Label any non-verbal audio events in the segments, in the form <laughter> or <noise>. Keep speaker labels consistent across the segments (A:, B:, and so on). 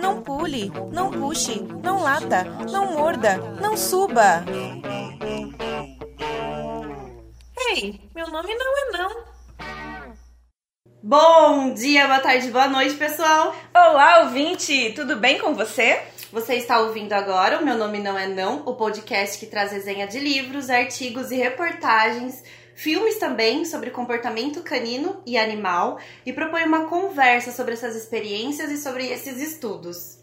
A: Não pule, não puxe, não lata, não morda, não suba. Ei, meu nome não é não.
B: Bom dia, boa tarde, boa noite, pessoal.
A: Olá, ouvinte, tudo bem com você?
B: Você está ouvindo agora o Meu Nome Não É Não, o podcast que traz resenha de livros, artigos e reportagens, filmes também sobre comportamento canino e animal e propõe uma conversa sobre essas experiências e sobre esses estudos.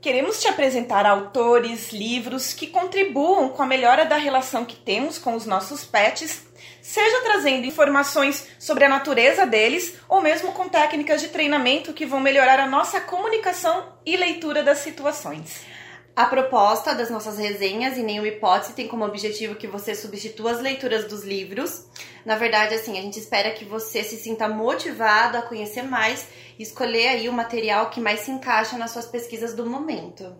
A: Queremos te apresentar autores, livros que contribuam com a melhora da relação que temos com os nossos pets seja trazendo informações sobre a natureza deles ou mesmo com técnicas de treinamento que vão melhorar a nossa comunicação e leitura das situações.
B: A proposta das nossas resenhas, em nenhuma hipótese, tem como objetivo que você substitua as leituras dos livros. Na verdade, assim, a gente espera que você se sinta motivado a conhecer mais e escolher aí o material que mais se encaixa nas suas pesquisas do momento.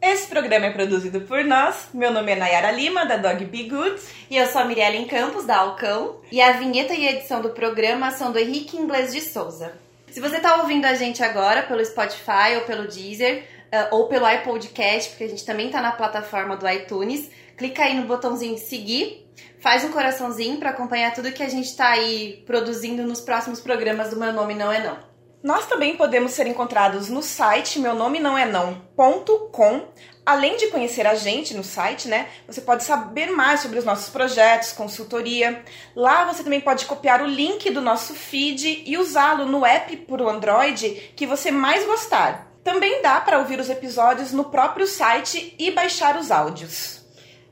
A: Esse programa é produzido por nós. Meu nome é Nayara Lima, da Dog Be Good.
B: E eu sou a Mirelle Campos, da Alcão. E a vinheta e a edição do programa são do Henrique Inglês de Souza. Se você está ouvindo a gente agora pelo Spotify ou pelo Deezer, ou pelo iPodcast, porque a gente também está na plataforma do iTunes, clica aí no botãozinho seguir, faz um coraçãozinho para acompanhar tudo que a gente está aí produzindo nos próximos programas do Meu Nome Não É Não.
A: Nós também podemos ser encontrados no site meu nome não é não.com. Além de conhecer a gente no site, né? Você pode saber mais sobre os nossos projetos, consultoria. Lá você também pode copiar o link do nosso feed e usá-lo no app por Android que você mais gostar. Também dá para ouvir os episódios no próprio site e baixar os áudios.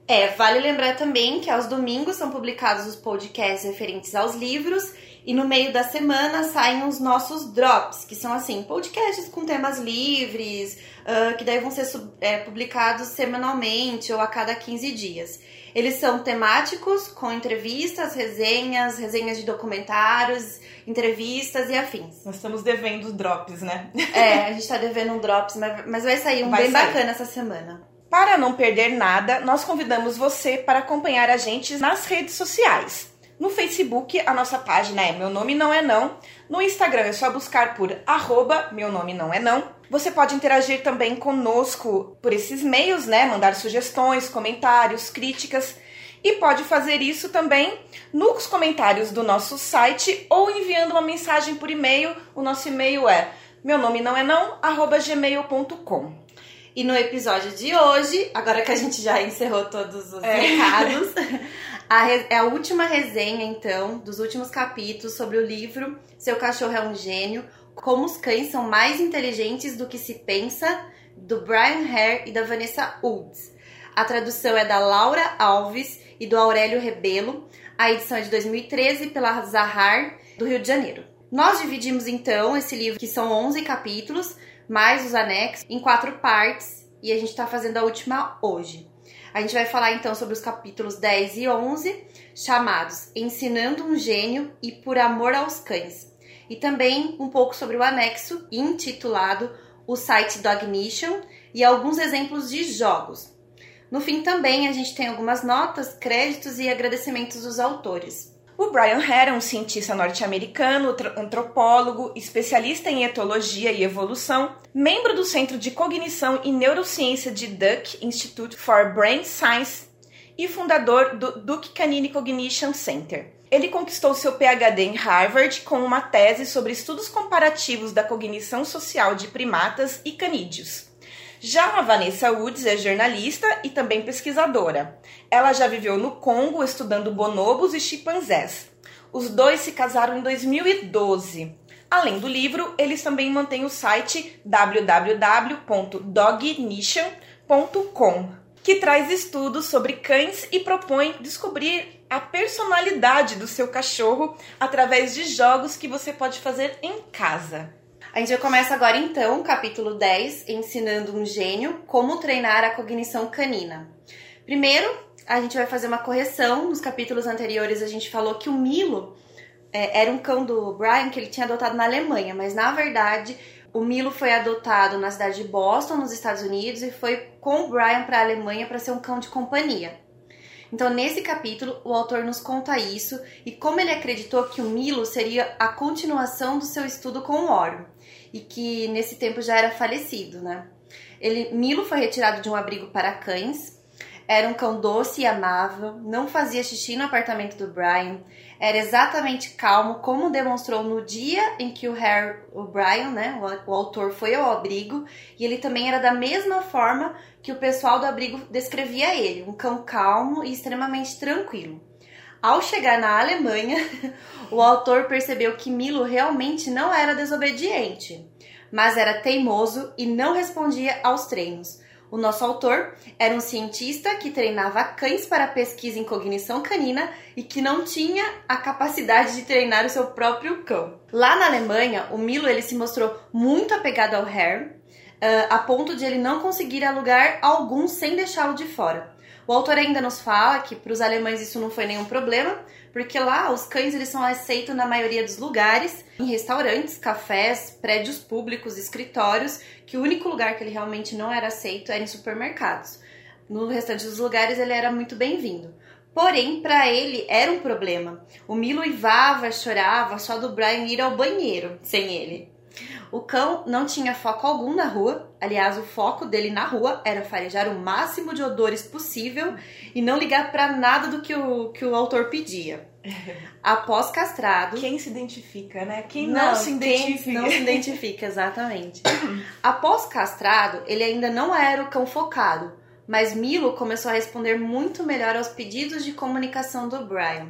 B: É, vale lembrar também que aos domingos são publicados os podcasts referentes aos livros e no meio da semana saem os nossos drops, que são assim, podcasts com temas livres, uh, que daí vão ser é, publicados semanalmente ou a cada 15 dias. Eles são temáticos, com entrevistas, resenhas, resenhas de documentários, entrevistas e afins.
A: Nós estamos devendo drops, né?
B: É, a gente está devendo um drops, mas, mas vai sair um vai bem sair. bacana essa semana.
A: Para não perder nada, nós convidamos você para acompanhar a gente nas redes sociais. No Facebook, a nossa página é Meu Nome Não É Não. No Instagram é só buscar por arroba Meu Nome Não É Não. Você pode interagir também conosco por esses meios, né? Mandar sugestões, comentários, críticas. E pode fazer isso também nos comentários do nosso site ou enviando uma mensagem por e-mail. O nosso e-mail é meu nome não é não, arroba gmail.com.
B: E no episódio de hoje, agora que a gente já encerrou todos os é. recados, <laughs> a é a última resenha, então, dos últimos capítulos sobre o livro Seu Cachorro é um Gênio, Como os Cães São Mais Inteligentes do que se Pensa, do Brian Hare e da Vanessa Woods. A tradução é da Laura Alves e do Aurélio Rebelo. A edição é de 2013 pela Zahar, do Rio de Janeiro. Nós dividimos então esse livro, que são 11 capítulos, mais os anexos, em quatro partes e a gente está fazendo a última hoje. A gente vai falar então sobre os capítulos 10 e 11, chamados Ensinando um Gênio e Por Amor aos Cães, e também um pouco sobre o anexo intitulado O Site Dognition e alguns exemplos de jogos. No fim também a gente tem algumas notas, créditos e agradecimentos dos autores.
A: O Brian Hare é um cientista norte-americano, antropólogo, especialista em etologia e evolução, membro do Centro de Cognição e Neurociência de Duke Institute for Brain Science e fundador do Duke Canine Cognition Center. Ele conquistou seu PhD em Harvard com uma tese sobre estudos comparativos da cognição social de primatas e canídeos. Já a Vanessa Woods é jornalista e também pesquisadora. Ela já viveu no Congo estudando bonobos e chimpanzés. Os dois se casaram em 2012. Além do livro, eles também mantêm o site www.dognition.com, que traz estudos sobre cães e propõe descobrir a personalidade do seu cachorro através de jogos que você pode fazer em casa.
B: A gente começa agora então, capítulo 10, ensinando um gênio como treinar a cognição canina. Primeiro, a gente vai fazer uma correção. Nos capítulos anteriores a gente falou que o Milo é, era um cão do Brian que ele tinha adotado na Alemanha, mas na verdade o Milo foi adotado na cidade de Boston, nos Estados Unidos, e foi com o Brian para a Alemanha para ser um cão de companhia. Então, nesse capítulo, o autor nos conta isso e como ele acreditou que o Milo seria a continuação do seu estudo com o Oro e que nesse tempo já era falecido, né? Ele, Milo foi retirado de um abrigo para cães. Era um cão doce e amável, não fazia xixi no apartamento do Brian, era exatamente calmo, como demonstrou no dia em que o Harry, o Brian, né, o, o autor, foi ao abrigo, e ele também era da mesma forma que o pessoal do abrigo descrevia ele, um cão calmo e extremamente tranquilo. Ao chegar na Alemanha, <laughs> o autor percebeu que Milo realmente não era desobediente, mas era teimoso e não respondia aos treinos. O nosso autor era um cientista que treinava cães para pesquisa em cognição canina e que não tinha a capacidade de treinar o seu próprio cão. Lá na Alemanha, o Milo ele se mostrou muito apegado ao Harry, uh, a ponto de ele não conseguir alugar algum sem deixá-lo de fora. O autor ainda nos fala que para os alemães isso não foi nenhum problema, porque lá os cães eles são aceitos na maioria dos lugares, em restaurantes, cafés, prédios públicos, escritórios, que o único lugar que ele realmente não era aceito era em supermercados. No restante dos lugares ele era muito bem-vindo. Porém, para ele era um problema. O Milo ivava, chorava só do Brian ir ao banheiro sem ele. O cão não tinha foco algum na rua, aliás, o foco dele na rua era farejar o máximo de odores possível e não ligar para nada do que o, que o autor pedia. <laughs> Após castrado.
A: Quem se identifica, né? Quem não, não se identifica.
B: Quem não se identifica, exatamente. <coughs> Após castrado, ele ainda não era o cão focado, mas Milo começou a responder muito melhor aos pedidos de comunicação do Brian.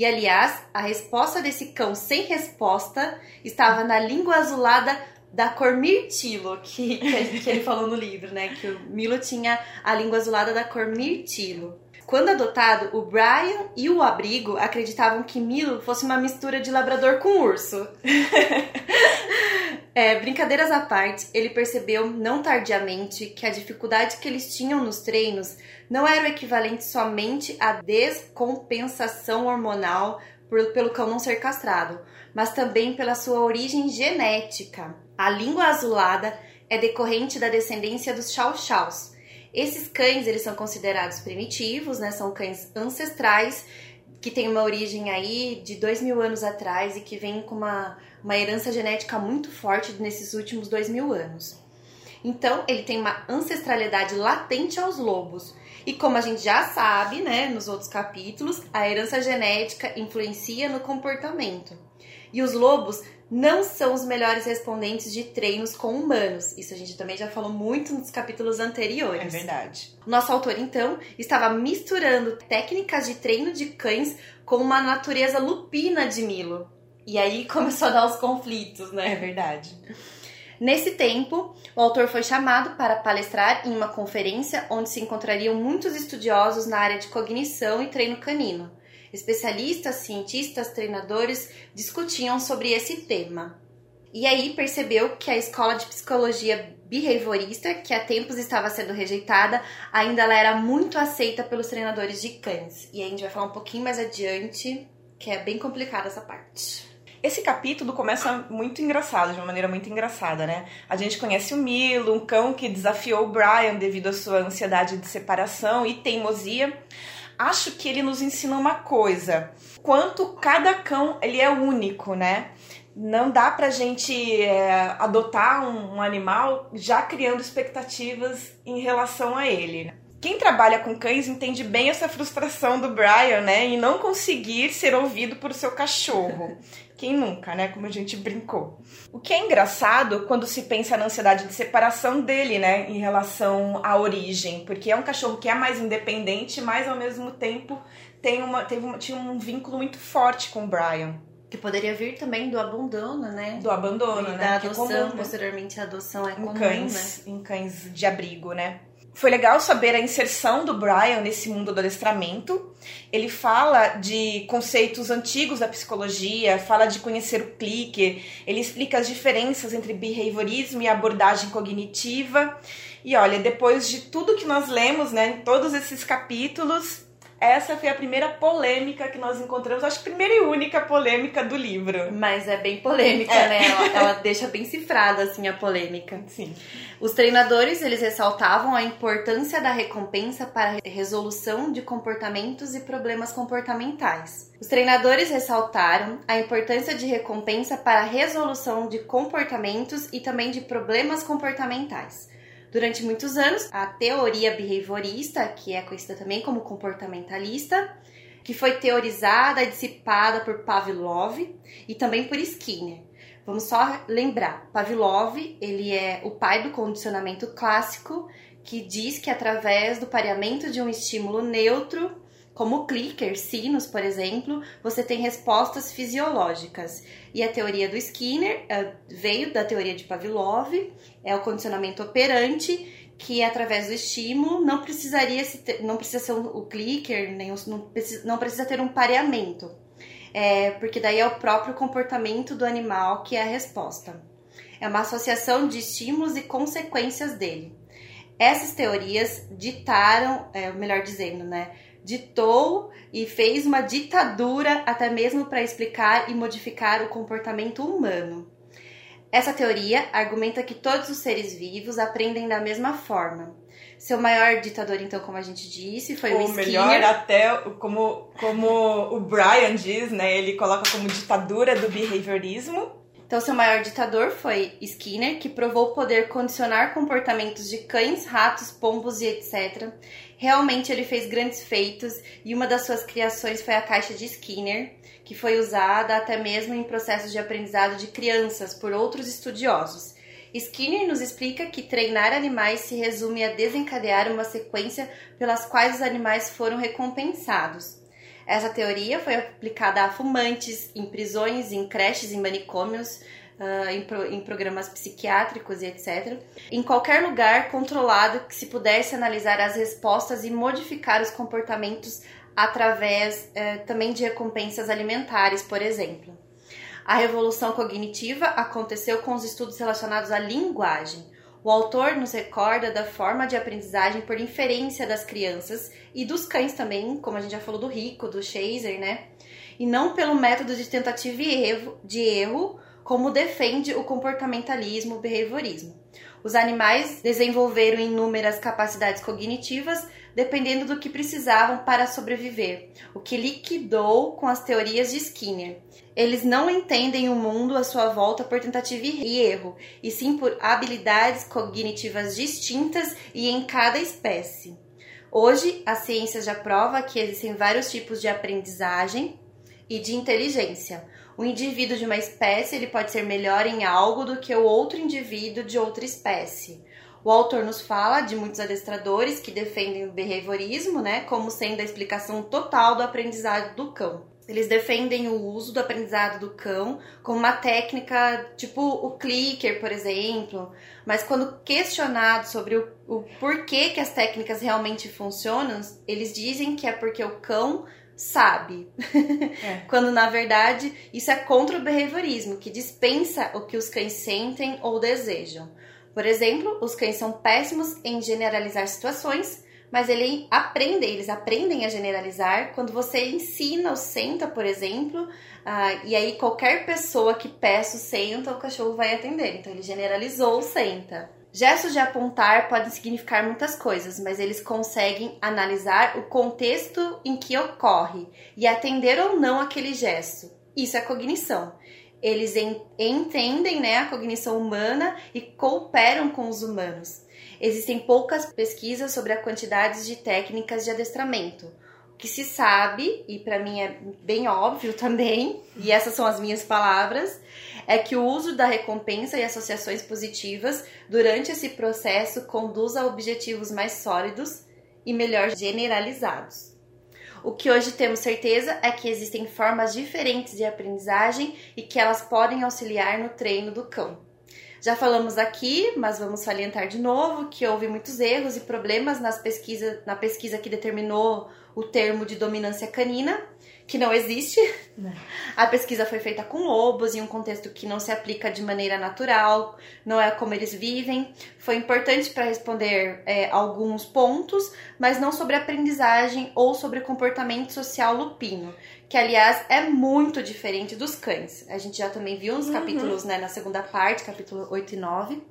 B: E aliás, a resposta desse cão sem resposta estava na língua azulada da cor mirtilo, que, que, ele falou no livro, né? Que o Milo tinha a língua azulada da cor mirtilo. Quando adotado, o Brian e o abrigo acreditavam que Milo fosse uma mistura de labrador com urso. <laughs> é, brincadeiras à parte, ele percebeu, não tardiamente, que a dificuldade que eles tinham nos treinos não era o equivalente somente à descompensação hormonal por, pelo cão não ser castrado, mas também pela sua origem genética. A língua azulada é decorrente da descendência dos chow-chows. Esses cães eles são considerados primitivos, né? São cães ancestrais que têm uma origem aí de dois mil anos atrás e que vem com uma, uma herança genética muito forte nesses últimos dois mil anos. Então, ele tem uma ancestralidade latente aos lobos, e como a gente já sabe, né, nos outros capítulos, a herança genética influencia no comportamento. E os lobos não são os melhores respondentes de treinos com humanos. Isso a gente também já falou muito nos capítulos anteriores.
A: É verdade.
B: Nosso autor, então, estava misturando técnicas de treino de cães com uma natureza lupina de Milo. E aí <laughs> começou a dar os conflitos, né?
A: É verdade.
B: Nesse tempo, o autor foi chamado para palestrar em uma conferência onde se encontrariam muitos estudiosos na área de cognição e treino canino. Especialistas, cientistas, treinadores discutiam sobre esse tema. E aí percebeu que a escola de psicologia behaviorista, que há tempos estava sendo rejeitada, ainda ela era muito aceita pelos treinadores de cães. E aí a gente vai falar um pouquinho mais adiante, que é bem complicada essa parte.
A: Esse capítulo começa muito engraçado, de uma maneira muito engraçada, né? A gente conhece o Milo, um cão que desafiou o Brian devido à sua ansiedade de separação e teimosia. Acho que ele nos ensina uma coisa: quanto cada cão ele é único, né? Não dá pra gente é, adotar um, um animal já criando expectativas em relação a ele. Né? Quem trabalha com cães entende bem essa frustração do Brian, né? Em não conseguir ser ouvido por seu cachorro. Quem nunca, né? Como a gente brincou. O que é engraçado quando se pensa na ansiedade de separação dele, né? Em relação à origem. Porque é um cachorro que é mais independente, mas ao mesmo tempo tem uma, teve uma, tinha um vínculo muito forte com o Brian.
B: Que poderia vir também do abandono, né?
A: Do abandono,
B: e
A: né?
B: Da adoção, é comum, né? posteriormente a adoção é
A: em
B: comum,
A: cães,
B: né?
A: Em cães de abrigo, né? Foi legal saber a inserção do Brian nesse mundo do adestramento. Ele fala de conceitos antigos da psicologia, fala de conhecer o clique, ele explica as diferenças entre behaviorismo e abordagem cognitiva. E olha, depois de tudo que nós lemos, né, em todos esses capítulos, essa foi a primeira polêmica que nós encontramos, acho que primeira e única polêmica do livro.
B: Mas é bem polêmica, é. né? Ela, ela, deixa bem cifrada assim a polêmica.
A: Sim.
B: Os treinadores, eles ressaltavam a importância da recompensa para a resolução de comportamentos e problemas comportamentais. Os treinadores ressaltaram a importância de recompensa para a resolução de comportamentos e também de problemas comportamentais. Durante muitos anos, a teoria behaviorista, que é conhecida também como comportamentalista, que foi teorizada e dissipada por Pavlov e também por Skinner. Vamos só lembrar, Pavlov, ele é o pai do condicionamento clássico, que diz que através do pareamento de um estímulo neutro, como clicker, sinos, por exemplo, você tem respostas fisiológicas. E a teoria do Skinner uh, veio da teoria de Pavlov, é o condicionamento operante, que através do estímulo não precisaria não precisa ser o clicker, nem os, não, precisa, não precisa ter um pareamento. É, porque daí é o próprio comportamento do animal que é a resposta. É uma associação de estímulos e consequências dele. Essas teorias ditaram, é, melhor dizendo, né, ditou e fez uma ditadura até mesmo para explicar e modificar o comportamento humano. Essa teoria argumenta que todos os seres vivos aprendem da mesma forma. Seu maior ditador, então, como a gente disse, foi
A: Ou
B: o Skinner.
A: melhor, até como, como o Brian diz, né? Ele coloca como ditadura do behaviorismo.
B: Então, seu maior ditador foi Skinner, que provou poder condicionar comportamentos de cães, ratos, pombos e etc. Realmente ele fez grandes feitos e uma das suas criações foi a caixa de Skinner, que foi usada até mesmo em processos de aprendizado de crianças por outros estudiosos. Skinner nos explica que treinar animais se resume a desencadear uma sequência pelas quais os animais foram recompensados. Essa teoria foi aplicada a fumantes, em prisões, em creches, em manicômios, uh, em, pro, em, programas psiquiátricos e etc. Em qualquer lugar controlado que se pudesse analisar as respostas e modificar os comportamentos através uh, também de recompensas alimentares, por exemplo. A revolução cognitiva aconteceu com os estudos relacionados à linguagem. O autor nos recorda da forma de aprendizagem por inferência das crianças e dos cães também, como a gente já falou do Rico, do Chaser, né? E não pelo método de tentativa e erro, de erro como defende o comportamentalismo, o behaviorismo. Os animais desenvolveram inúmeras capacidades cognitivas dependendo do que precisavam para sobreviver, o que liquidou com as teorias de Skinner. Eles não entendem o mundo à sua volta por tentativa e erro, e sim por habilidades cognitivas distintas e em cada espécie. Hoje, a ciência já prova que existem vários tipos de aprendizagem e de inteligência. O indivíduo de uma espécie ele pode ser melhor em algo do que o outro indivíduo de outra espécie. O autor nos fala de muitos adestradores que defendem o behaviorismo, né, como sendo a explicação total do aprendizado do cão. Eles defendem o uso do aprendizado do cão como uma técnica tipo o clicker, por exemplo. Mas quando questionado sobre o, o porquê que as técnicas realmente funcionam, eles dizem que é porque o cão sabe. <laughs> É. Quando na verdade isso é contra o behaviorismo, que dispensa o que os cães sentem ou desejam. Por exemplo, os cães são péssimos em generalizar situações, mas ele aprende, eles aprendem a generalizar quando você ensina o senta, por exemplo, uh, e aí qualquer pessoa que peça o senta, o cachorro vai atender. Então ele generalizou o senta. Gestos de apontar podem significar muitas coisas, mas eles conseguem analisar o contexto em que ocorre e atender ou não aquele gesto. Isso é cognição. Eles entendem né, a cognição humana e cooperam com os humanos. Existem poucas pesquisas sobre a quantidade de técnicas de adestramento. O que se sabe, e para mim é bem óbvio <laughs> também, e essas são as minhas palavras, é que o uso da recompensa e associações positivas durante esse processo conduz a objetivos mais sólidos e melhor generalizados. O que hoje temos certeza é que existem formas diferentes de aprendizagem e que elas podem auxiliar no treino do cão. Já falamos aqui, mas vamos salientar de novo que houve muitos erros e problemas nas pesquisa, na pesquisa que determinou o termo de dominância canina que não existe. Não. A pesquisa foi feita com lobos em um contexto que não se aplica de maneira natural, não é como eles vivem. Foi importante para responder é, alguns pontos, mas não sobre aprendizagem ou sobre comportamento social lupino, que aliás é muito diferente dos cães. A gente já também viu nos uhum. capítulos, né, na segunda parte, capítulo 8 e 9.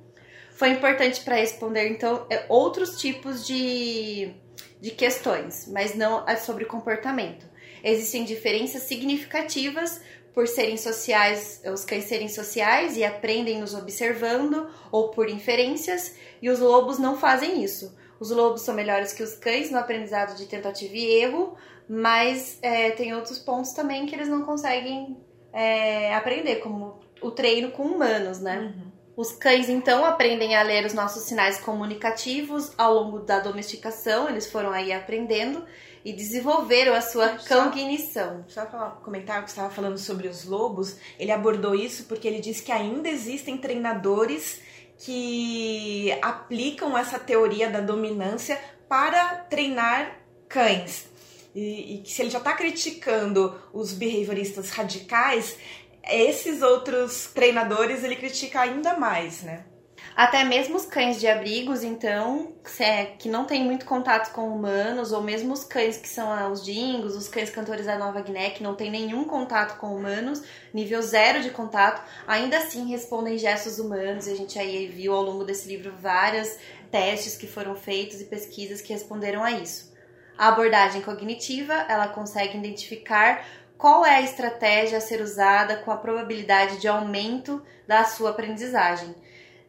B: Foi importante para responder, então, é, outros tipos de, de questões, mas não sobre comportamento. Existem diferenças significativas por serem sociais, os cães serem sociais e aprendem nos observando ou por inferências, e os lobos não fazem isso. Os lobos são melhores que os cães no aprendizado de tentativa e erro, mas é, tem outros pontos também que eles não conseguem é, aprender, como o treino com humanos, né? Uhum. Os cães então aprendem a ler os nossos sinais comunicativos ao longo da domesticação, eles foram aí aprendendo e desenvolveram a sua cognição.
A: Só para comentar o que você estava falando sobre os lobos, ele abordou isso porque ele disse que ainda existem treinadores que aplicam essa teoria da dominância para treinar cães. E, e que se ele já está criticando os behavioristas radicais, esses outros treinadores ele critica ainda mais, né?
B: Até mesmo os cães de abrigos, então, é, que não tem muito contato com humanos, ou mesmo os cães que são ah, os dingos, os cães cantores da Nova Guiné, que não tem nenhum contato com humanos, nível zero de contato, ainda assim respondem gestos humanos. E a gente aí viu ao longo desse livro vários testes que foram feitos e pesquisas que responderam a isso. A abordagem cognitiva, ela consegue identificar qual é a estratégia a ser usada com a probabilidade de aumento da sua aprendizagem.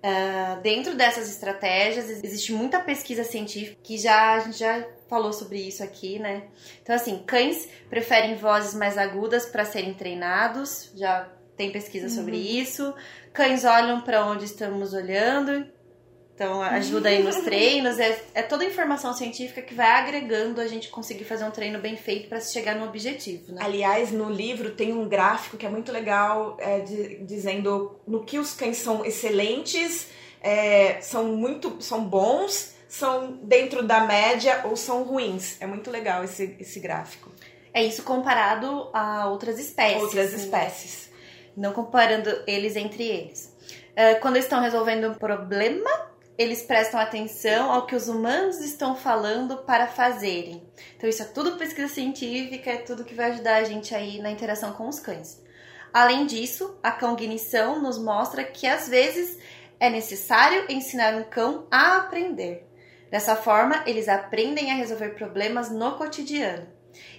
B: Uh, dentro dessas estratégias, existe muita pesquisa científica que já a gente já falou sobre isso aqui, né? Então, assim, cães preferem vozes mais agudas para serem treinados, já tem pesquisa uhum. sobre isso. Cães olham para onde estamos olhando, então, ajuda aí nos <laughs> treinos. É, é toda a informação científica que vai agregando a gente conseguir fazer um treino bem feito para chegar no objetivo. Né?
A: Aliás, no livro tem um gráfico que é muito legal, é, de, dizendo no que os cães são excelentes, é, são muito são bons, são dentro da média ou são ruins. É muito legal esse, esse gráfico.
B: É isso comparado a outras espécies.
A: Outras espécies.
B: Não comparando eles entre eles. É, quando estão resolvendo um problema, eles prestam atenção ao que os humanos estão falando para fazerem. Então, isso é tudo pesquisa científica, é tudo que vai ajudar a gente aí na interação com os cães. Além disso, a cognição nos mostra que às vezes é necessário ensinar um cão a aprender. Dessa forma, eles aprendem a resolver problemas no cotidiano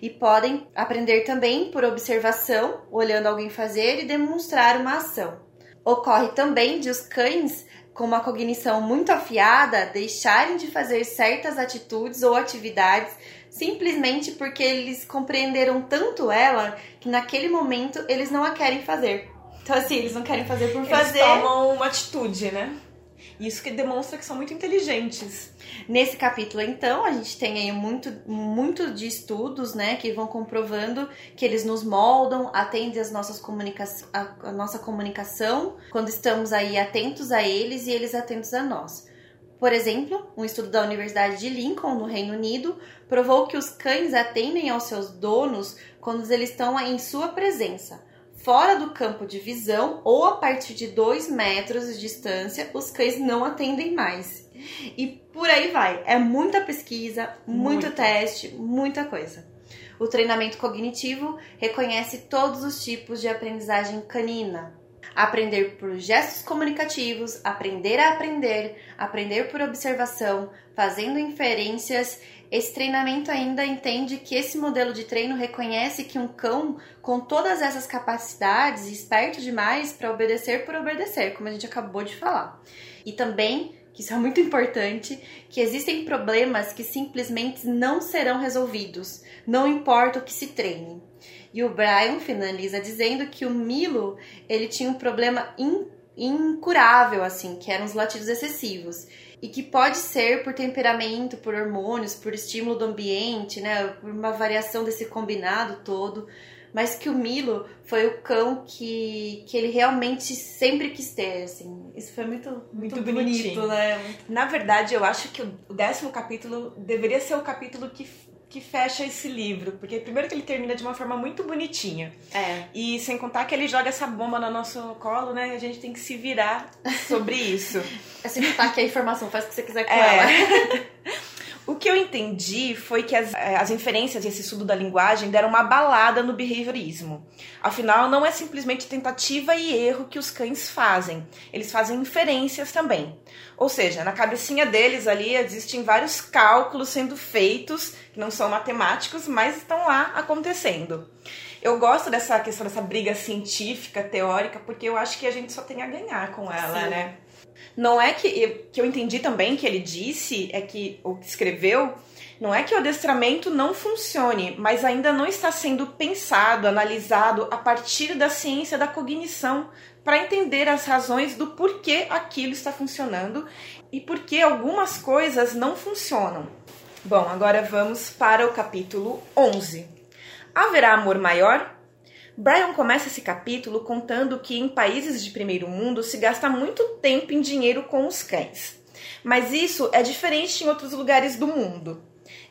B: e podem aprender também por observação, olhando alguém fazer e demonstrar uma ação. Ocorre também de os cães com uma cognição muito afiada deixarem de fazer certas atitudes ou atividades simplesmente porque eles compreenderam tanto ela que naquele momento eles não a querem fazer. Então, assim, eles não querem fazer por fazer.
A: Eles tomam uma atitude, né? Isso que demonstra que são muito inteligentes.
B: Nesse capítulo, então, a gente tem aí muito, muito de estudos, né, que vão comprovando que eles nos moldam, atendem as nossas comunica a, a nossa comunicação, quando estamos aí atentos a eles e eles atentos a nós. Por exemplo, um estudo da Universidade de Lincoln, no Reino Unido, provou que os cães atendem aos seus donos quando eles estão em sua presença fora do campo de visão ou a partir de 2 metros de distância, os cães não atendem mais. E por aí vai. É muita pesquisa, muito, muito teste, muita coisa. O treinamento cognitivo reconhece todos os tipos de aprendizagem canina. Aprender por gestos comunicativos, aprender a aprender, aprender por observação, fazendo inferências esse treinamento ainda entende que esse modelo de treino reconhece que um cão com todas essas capacidades, esperto demais para obedecer por obedecer, como a gente acabou de falar. E também, que isso é muito importante, que existem problemas que simplesmente não serão resolvidos, não importa o que se treine. E o Brian finaliza dizendo que o Milo, ele tinha um problema incurável assim, que eram os latidos excessivos e que pode ser por temperamento, por hormônios, por estímulo do ambiente, né, por uma variação desse combinado todo, mas que o Milo foi o cão que, que ele realmente sempre quis ter, assim. Isso foi muito, muito, muito bonito, né?
A: Na verdade, eu acho que o décimo capítulo deveria ser o capítulo que que fecha esse livro, porque primeiro que ele termina de uma forma muito bonitinha.
B: É.
A: E sem contar que ele joga essa bomba no nosso colo, né? A gente tem que se virar sobre isso. <laughs>
B: É sem contar que a informação faz o que você quiser com
A: É.
B: ela. <laughs>
A: O que eu entendi foi que as, eh, as inferências e esse estudo da linguagem deram uma balada no behaviorismo. Afinal, não é simplesmente tentativa e erro que os cães fazem, eles fazem inferências também. Ou seja, na cabecinha deles ali existem vários cálculos sendo feitos, que não são matemáticos, mas estão lá acontecendo. Eu gosto dessa questão dessa briga científica, teórica, porque eu acho que a gente só tem a ganhar com ela,
B: Sim.
A: né? Não é que que eu entendi também que ele disse, é que o que escreveu, não é que o adestramento não funcione, mas ainda não está sendo pensado, analisado a partir da ciência da cognição para entender as razões do porquê aquilo está funcionando e por que algumas coisas não funcionam. Bom, agora vamos para o capítulo 11. Haverá amor maior? Brian começa esse capítulo contando que em países de primeiro mundo se gasta muito tempo em dinheiro com os cães. Mas isso é diferente em outros lugares do mundo.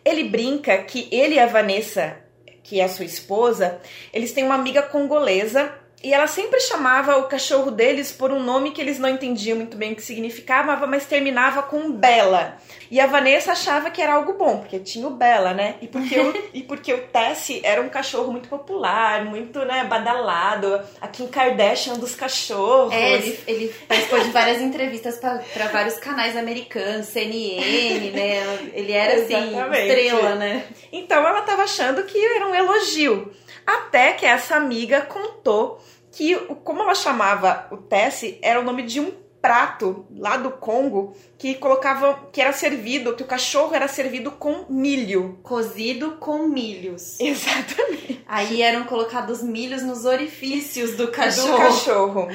A: Ele brinca que ele e a Vanessa, que é a sua esposa, eles têm uma amiga congolesa e ela sempre chamava o cachorro deles por um nome que eles não entendiam muito bem o que significava, mas terminava com Bela. E a Vanessa achava que era algo bom, porque tinha o Bela, né? E porque o, <laughs> e porque o Tessie era um cachorro muito popular, muito né, badalado, a Kim Kardashian dos cachorros.
B: É, ele, ele participou de várias entrevistas para vários canais americanos, CNN, né? Ele era assim,
A: Exatamente.
B: estrela, né?
A: Então ela estava achando que era um elogio. Até que essa amiga contou que, o- como ela chamava o Tessie, era o nome de um prato lá do Congo que colocava, que era servido, que o cachorro era servido com milho.
B: Cozido com milhos. <laughs>
A: Exatamente.
B: Aí eram colocados milhos nos orifícios do
A: Do
B: cachorro.
A: cachorro.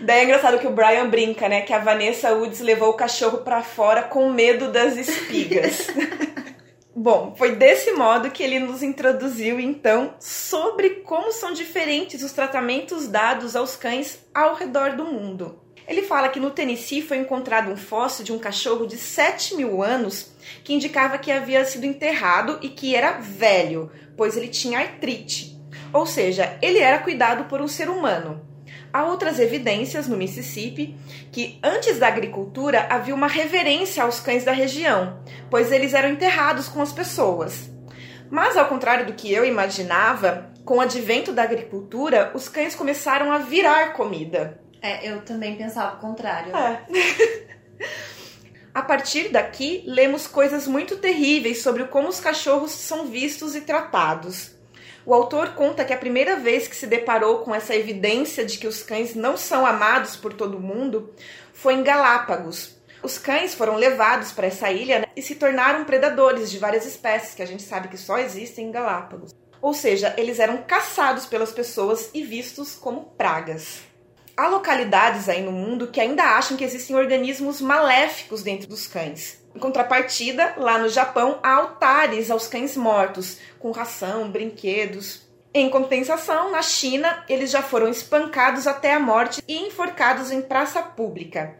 A: Daí é engraçado que o Brian brinca, né? Que a Vanessa Woods levou o cachorro pra fora com medo das espigas. <laughs> Bom, foi desse modo que ele nos introduziu então sobre como são diferentes os tratamentos dados aos cães ao redor do mundo. Ele fala que no Tennessee foi encontrado um fóssil de um cachorro de 7 mil anos que indicava que havia sido enterrado e que era velho, pois ele tinha artrite. Ou seja, ele era cuidado por um ser humano. Há outras evidências no Mississippi que antes da agricultura havia uma reverência aos cães da região, pois eles eram enterrados com as pessoas. Mas ao contrário do que eu imaginava, com o advento da agricultura, os cães começaram a virar comida.
B: É, eu também pensava o contrário.
A: É. <laughs> A partir daqui, lemos coisas muito terríveis sobre como os cachorros são vistos e tratados. O autor conta que a primeira vez que se deparou com essa evidência de que os cães não são amados por todo mundo foi em Galápagos. Os cães foram levados para essa ilha né, e se tornaram predadores de várias espécies que a gente sabe que só existem em Galápagos. Ou seja, eles eram caçados pelas pessoas e vistos como pragas. Há localidades aí no mundo que ainda acham que existem organismos maléficos dentro dos cães. Em contrapartida, lá no Japão há altares aos cães mortos, com ração, brinquedos. Em compensação, na China, eles já foram espancados até a morte e enforcados em praça pública,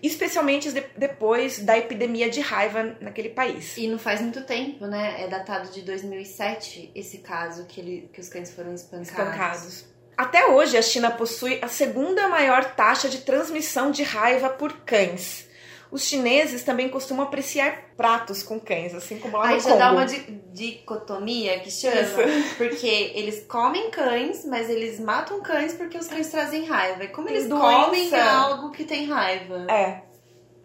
A: especialmente de- depois da epidemia de raiva naquele país.
B: E não faz muito tempo, né? É datado de 2007 esse caso que, ele, que os cães foram espancados.
A: espancados. Até hoje, a China possui a segunda maior taxa de transmissão de raiva por cães. Os chineses também costumam apreciar pratos com cães, assim como lá
B: Aí
A: no
B: já
A: Congo.
B: dá uma di- dicotomia que chama,
A: Isso. <laughs>
B: porque eles comem cães, mas eles matam cães porque os cães trazem raiva. E como
A: Tem
B: eles
A: doença.
B: comem algo que tem raiva?
A: É.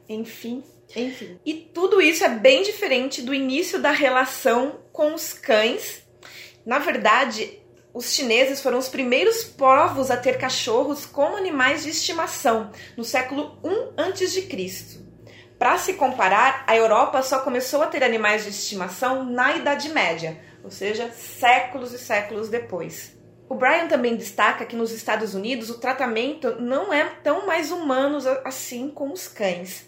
A: Enfim.
B: Enfim.
A: E tudo isso é bem diferente do início da relação com os cães. Na verdade, os chineses foram os primeiros povos a ter cachorros como animais de estimação, no século I a.C. Para se comparar, a Europa só começou a ter animais de estimação na Idade Média, ou seja, séculos e séculos depois. O Brian também destaca que nos Estados Unidos o tratamento não é tão mais humano assim com os cães.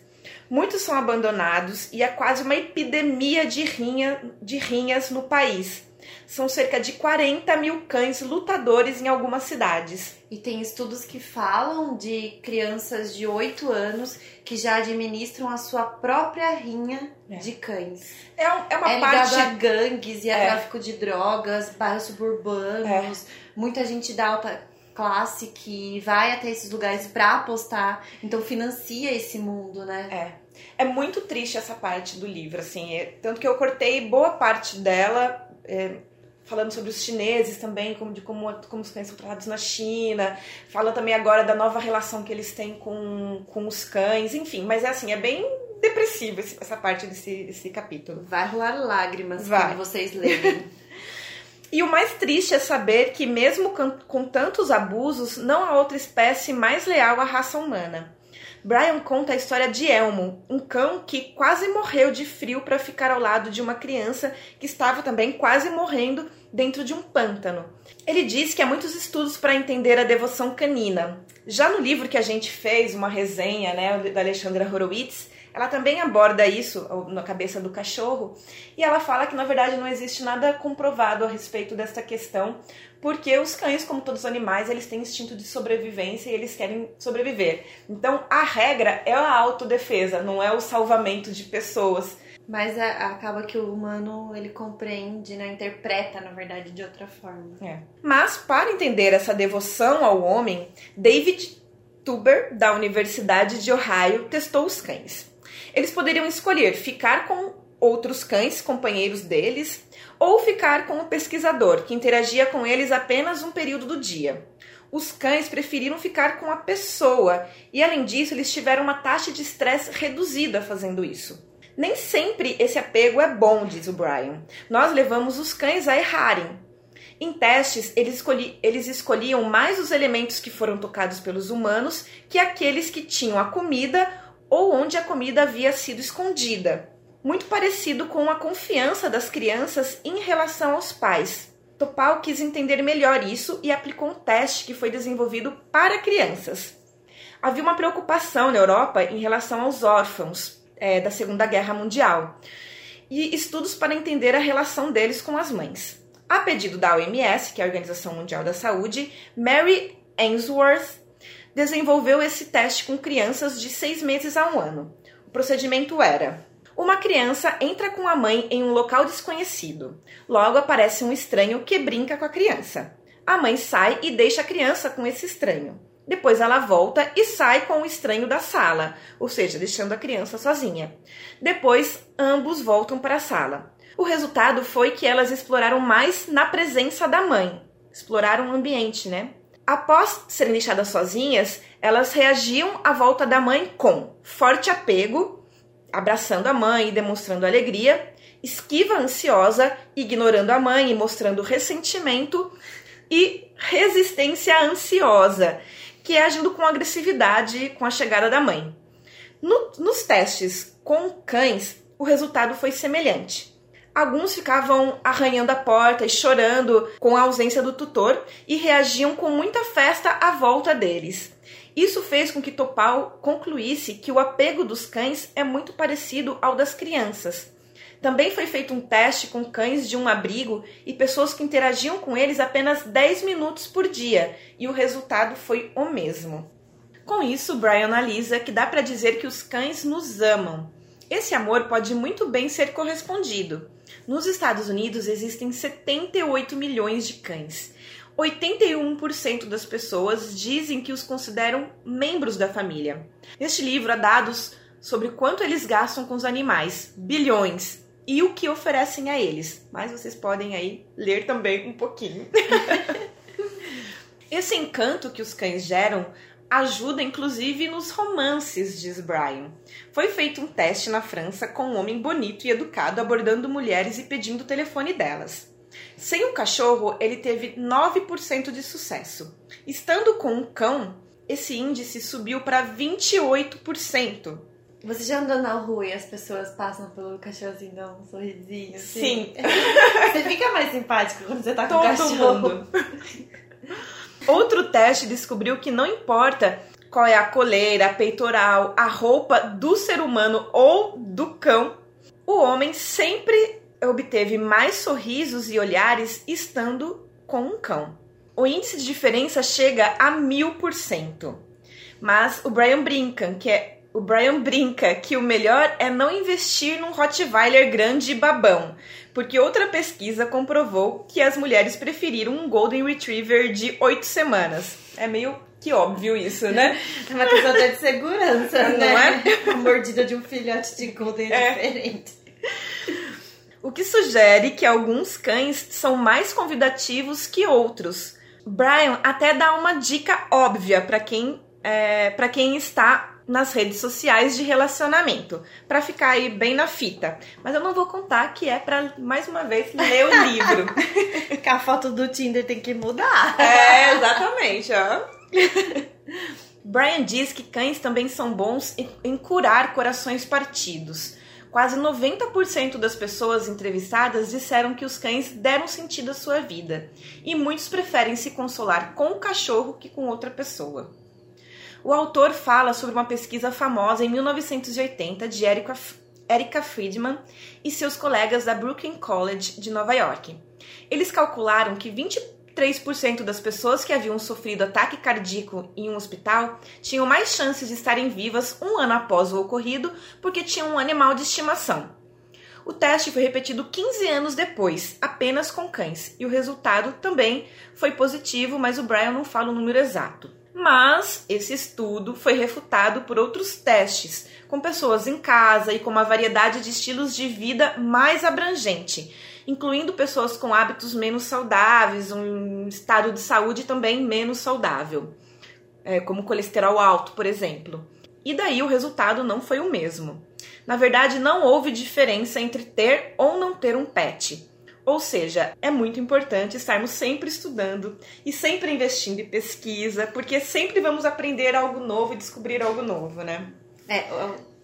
A: Muitos são abandonados e há quase uma epidemia de, rinha, de rinhas no país. São cerca de 40 mil cães lutadores em algumas cidades.
B: E tem estudos que falam de crianças de 8 anos que já administram a sua própria rinha é. de cães.
A: É, é uma
B: é
A: parte.
B: a gangues e a é. tráfico de drogas, bairros suburbanos, muita gente da alta classe que vai até esses lugares para apostar, então financia esse mundo, né?
A: É. É muito triste essa parte do livro, assim. É, tanto que eu cortei boa parte dela. É, falando sobre os chineses também, como, de como, como os cães são tratados na China, fala também agora da nova relação que eles têm com, com os cães, enfim, mas é assim, é bem depressivo essa parte desse, desse capítulo.
B: Vai rolar lágrimas Vai. quando vocês lerem. <laughs>
A: E o mais triste é saber que, mesmo com tantos abusos, não há outra espécie mais leal à raça humana. Brian conta a história de Elmo, um cão que quase morreu de frio para ficar ao lado de uma criança que estava também quase morrendo dentro de um pântano. Ele diz que há muitos estudos para entender a devoção canina. Já no livro que a gente fez, uma resenha né, da Alexandra Horowitz, ela também aborda isso na cabeça do cachorro e ela fala que na verdade não existe nada comprovado a respeito desta questão, porque os cães, como todos os animais, eles têm instinto de sobrevivência e eles querem sobreviver. Então a regra é a autodefesa, não é o salvamento de pessoas.
B: Mas é, acaba que o humano ele compreende, né? interpreta, na verdade, de outra forma.
A: É. Mas para entender essa devoção ao homem, David Tuber, da Universidade de Ohio, testou os cães. Eles poderiam escolher ficar com outros cães, companheiros deles, ou ficar com o pesquisador, que interagia com eles apenas um período do dia. Os cães preferiram ficar com a pessoa e, além disso, eles tiveram uma taxa de estresse reduzida fazendo isso. Nem sempre esse apego é bom, diz o Brian. Nós levamos os cães a errarem. Em testes, eles, escolhi, eles escolhiam mais os elementos que foram tocados pelos humanos que aqueles que tinham a comida ou onde a comida havia sido escondida. Muito parecido com a confiança das crianças em relação aos pais. Topal quis entender melhor isso e aplicou um teste que foi desenvolvido para crianças. Havia uma preocupação na Europa em relação aos órfãos, é, da Segunda Guerra Mundial e estudos para entender a relação deles com as mães. A pedido da OMS, que é a Organização Mundial da Saúde, Mary Ainsworth desenvolveu esse teste com crianças de seis meses a um ano. O procedimento era: uma criança entra com a mãe em um local desconhecido. Logo aparece um estranho que brinca com a criança. A mãe sai e deixa a criança com esse estranho. Depois ela volta e sai com o estranho da sala, ou seja, deixando a criança sozinha. Depois ambos voltam para a sala. O resultado foi que elas exploraram mais na presença da mãe, exploraram o ambiente, né? Após serem deixadas sozinhas, elas reagiam à volta da mãe com forte apego, abraçando a mãe e demonstrando alegria, esquiva ansiosa, ignorando a mãe e mostrando ressentimento, e resistência ansiosa, que é agindo com agressividade com a chegada da mãe. No, nos testes com cães, o resultado foi semelhante. Alguns ficavam arranhando a porta e chorando com a ausência do tutor e reagiam com muita festa à volta deles. Isso fez com que Topal concluísse que o apego dos cães é muito parecido ao das crianças. Também foi feito um teste com cães de um abrigo e pessoas que interagiam com eles apenas 10 minutos por dia, e o resultado foi o mesmo. Com isso, Brian analisa que dá para dizer que os cães nos amam. Esse amor pode muito bem ser correspondido. Nos Estados Unidos existem 78 milhões de cães. 81% das pessoas dizem que os consideram membros da família. Neste livro há dados sobre quanto eles gastam com os animais, bilhões, e o que oferecem a eles. Mas vocês podem aí ler também um pouquinho. <laughs> Esse encanto que os cães geram ajuda inclusive nos romances, diz Brian. Foi feito um teste na França com um homem bonito e educado abordando mulheres e pedindo o telefone delas. Sem o cachorro, ele teve 9% de sucesso. Estando com um cão, esse índice subiu para 28%.
B: Você já andou na rua e as pessoas passam pelo cachorrozinho, dão um sorrisinho?
A: Assim? Sim. <laughs>
B: você fica mais simpático quando você tá com
A: Todo
B: o cachorro. Mundo. <laughs>
A: Outro teste descobriu que não importa qual é a coleira, a peitoral, a roupa do ser humano ou do cão, o homem sempre obteve mais sorrisos e olhares estando com um cão. O índice de diferença chega a mil por cento. Mas o Brian brinca que é o Brian brinca que o melhor é não investir num Rottweiler grande e babão, porque outra pesquisa comprovou que as mulheres preferiram um Golden Retriever de oito semanas. É meio que óbvio isso, né?
B: É uma questão até de segurança,
A: Não
B: né?
A: é?
B: A mordida de um filhote de Golden é,
A: É.
B: diferente.
A: O que sugere que alguns cães são mais convidativos que outros. Brian até dá uma dica óbvia para quem, é, para quem está nas redes sociais de relacionamento, para ficar aí bem na fita. Mas eu não vou contar que é para mais uma vez ler o livro. <laughs>
B: Que a foto do Tinder tem que mudar.
A: É, exatamente, ó. Brian diz que cães também são bons em- em curar corações partidos. Quase 90% das pessoas entrevistadas disseram que os cães deram sentido à sua vida, e muitos preferem se consolar com o cachorro que com outra pessoa. O autor fala sobre uma pesquisa famosa em 1980 de Erica Friedman e seus colegas da Brooklyn College de Nova York. Eles calcularam que 23% das pessoas que haviam sofrido ataque cardíaco em um hospital tinham mais chances de estarem vivas um ano após o ocorrido porque tinham um animal de estimação. O teste foi repetido 15 anos depois, apenas com cães, e o resultado também foi positivo, mas o Brian não fala o número exato. Mas esse estudo foi refutado por outros testes, com pessoas em casa e com uma variedade de estilos de vida mais abrangente, incluindo pessoas com hábitos menos saudáveis, um estado de saúde também menos saudável, é, como colesterol alto, por exemplo. E daí o resultado não foi o mesmo. Na verdade, não houve diferença entre ter ou não ter um pet. Ou seja, é muito importante estarmos sempre estudando e sempre investindo em pesquisa, porque sempre vamos aprender algo novo e descobrir algo novo, né?
B: É,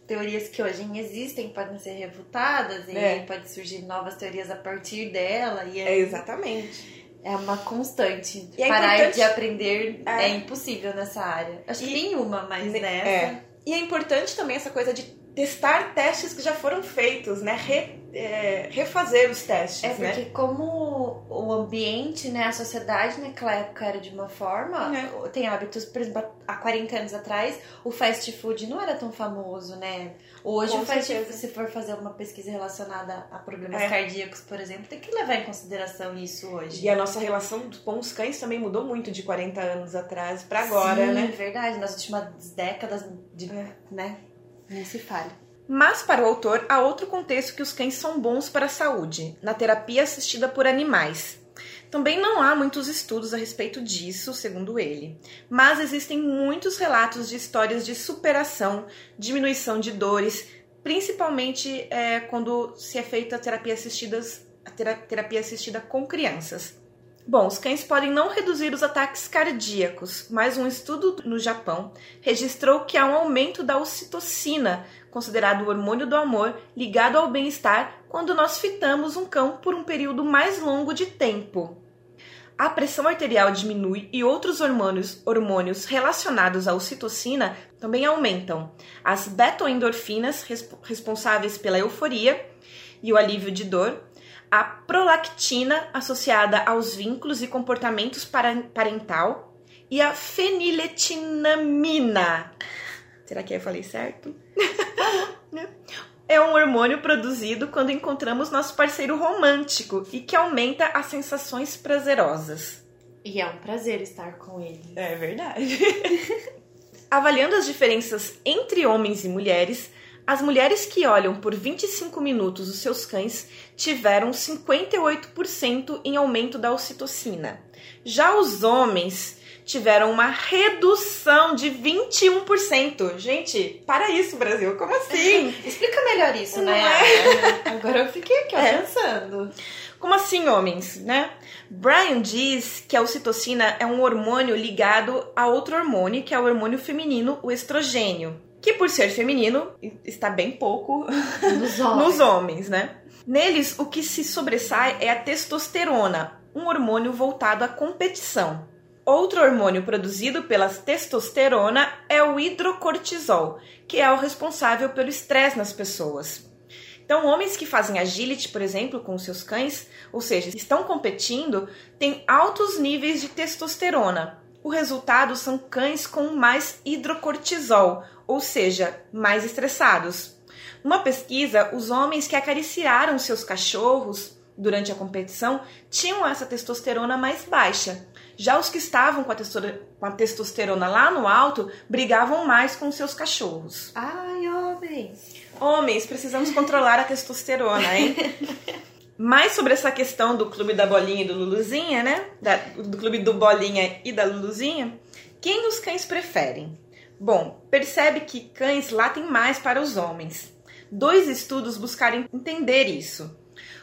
B: teorias que hoje existem podem ser refutadas e
A: É.
B: pode surgir novas teorias a partir dela. E
A: É
B: é,
A: exatamente.
B: é uma constante.
A: É
B: Parar
A: importante-
B: de aprender
A: É.
B: é. impossível nessa área. Acho que
A: E-
B: nenhuma, mas
A: Ne-
B: nessa.
A: é. E é importante também essa coisa de testar testes que já foram feitos, né? Re- é, refazer os testes,
B: É
A: né?
B: porque como o ambiente, né, a sociedade naquela época era de uma forma,
A: É.
B: tem hábitos, por exemplo, há 40 anos atrás, o fast food não era tão famoso, né? Hoje
A: Com
B: o fast food, se for fazer uma pesquisa relacionada a problemas
A: É.
B: cardíacos, por exemplo, tem que levar em consideração isso hoje.
A: E a nossa relação com os cães também mudou muito de 40 anos atrás para agora,
B: Sim,
A: né?
B: verdade, nas últimas décadas, de,
A: É.
B: né, nem se fale.
A: Mas para o autor, há outro contexto que os cães são bons para a saúde, na terapia assistida por animais. Também não há muitos estudos a respeito disso, segundo ele, mas existem muitos relatos de histórias de superação, diminuição de dores, principalmente é, quando se é feita a terapia, assistidas, terapia assistida com crianças. Bom, os cães podem não reduzir os ataques cardíacos, mas um estudo no Japão registrou que há um aumento da ocitocina, considerado o hormônio do amor, ligado ao bem-estar, quando nós fitamos um cão por um período mais longo de tempo. A pressão arterial diminui e outros hormônios, hormônios relacionados à ocitocina também aumentam. As betoendorfinas, resp- responsáveis pela euforia e o alívio de dor, a prolactina, associada aos vínculos e comportamentos parental, e a feniletinamina. Será que eu falei certo? É um hormônio produzido quando encontramos nosso parceiro romântico e que aumenta as sensações prazerosas.
B: E é um prazer estar com ele.
A: É verdade. <laughs> Avaliando as diferenças entre homens e mulheres, as mulheres que olham por 25 minutos os seus cães tiveram 58% em aumento da ocitocina. Já os homens tiveram uma redução de 21%. Gente, para isso, Brasil. Como assim?
B: Explica melhor isso,
A: Não
B: né?
A: é? <laughs>
B: Agora eu fiquei aqui ó,
A: É.
B: pensando.
A: Como assim, homens, né? Brian diz que a ocitocina é um hormônio ligado a outro hormônio, que é o hormônio feminino, o estrogênio, que por ser feminino está bem pouco
B: Nos <laughs> homens.
A: nos homens, né? Neles, o que se sobressai é a testosterona, um hormônio voltado à competição. Outro hormônio produzido pela testosterona é o hidrocortisol, que é o responsável pelo estresse nas pessoas. Então, homens que fazem agility, por exemplo, com seus cães, ou seja, estão competindo, têm altos níveis de testosterona. O resultado são cães com mais hidrocortisol, ou seja, mais estressados. Numa pesquisa, os homens que acariciaram seus cachorros durante a competição tinham essa testosterona mais baixa. Já os que estavam com a, com a testosterona lá no alto brigavam mais com seus cachorros.
B: Ai, homens!
A: Homens, precisamos controlar a testosterona, hein? <laughs> Mais sobre essa questão do clube da bolinha e do Luluzinha, né? Da, do clube do bolinha e da Luluzinha. Quem os cães preferem? Bom, percebe que cães latem mais para os homens. Dois estudos buscaram entender isso.